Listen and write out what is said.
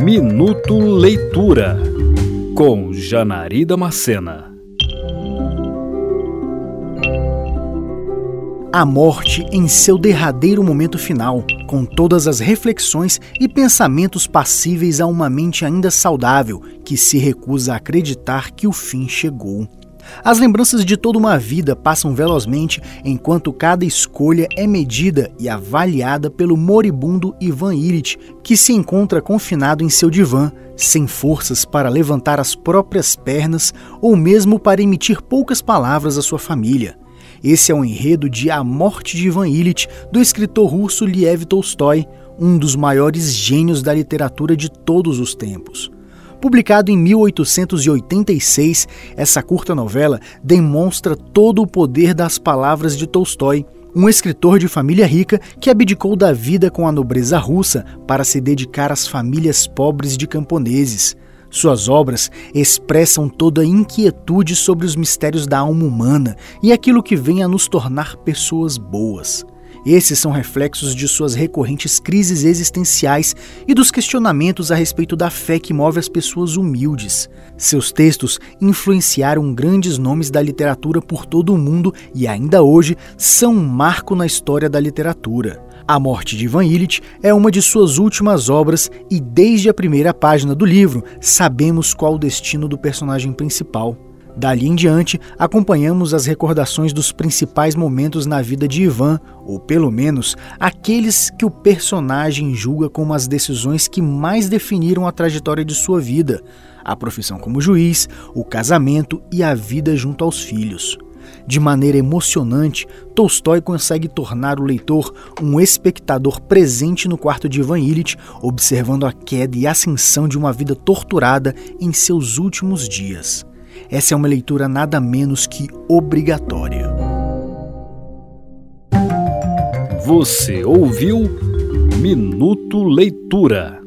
Minuto Leitura com Janari Macena. A morte em seu derradeiro momento final, com todas as reflexões e pensamentos passíveis a uma mente ainda saudável que se recusa a acreditar que o fim chegou. As lembranças de toda uma vida passam velozmente enquanto cada escolha é medida e avaliada pelo moribundo Ivan Illich, que se encontra confinado em seu divã, sem forças para levantar as próprias pernas ou mesmo para emitir poucas palavras à sua família. Esse é o enredo de A Morte de Ivan Illich, do escritor russo Liev Tolstói, um dos maiores gênios da literatura de todos os tempos. Publicado em 1886, essa curta novela demonstra todo o poder das palavras de Tolstói, um escritor de família rica que abdicou da vida com a nobreza russa para se dedicar às famílias pobres de camponeses. Suas obras expressam toda a inquietude sobre os mistérios da alma humana e aquilo que vem a nos tornar pessoas boas. Esses são reflexos de suas recorrentes crises existenciais e dos questionamentos a respeito da fé que move as pessoas humildes. Seus textos influenciaram grandes nomes da literatura por todo o mundo e ainda hoje são um marco na história da literatura. A Morte de Ivan Illich é uma de suas últimas obras e desde a primeira página do livro sabemos qual o destino do personagem principal. Dali em diante, acompanhamos as recordações dos principais momentos na vida de Ivan, ou pelo menos aqueles que o personagem julga como as decisões que mais definiram a trajetória de sua vida: a profissão como juiz, o casamento e a vida junto aos filhos. De maneira emocionante, Tolstói consegue tornar o leitor um espectador presente no quarto de Ivan Illich, observando a queda e ascensão de uma vida torturada em seus últimos dias. Essa é uma leitura nada menos que obrigatória. Você ouviu Minuto Leitura.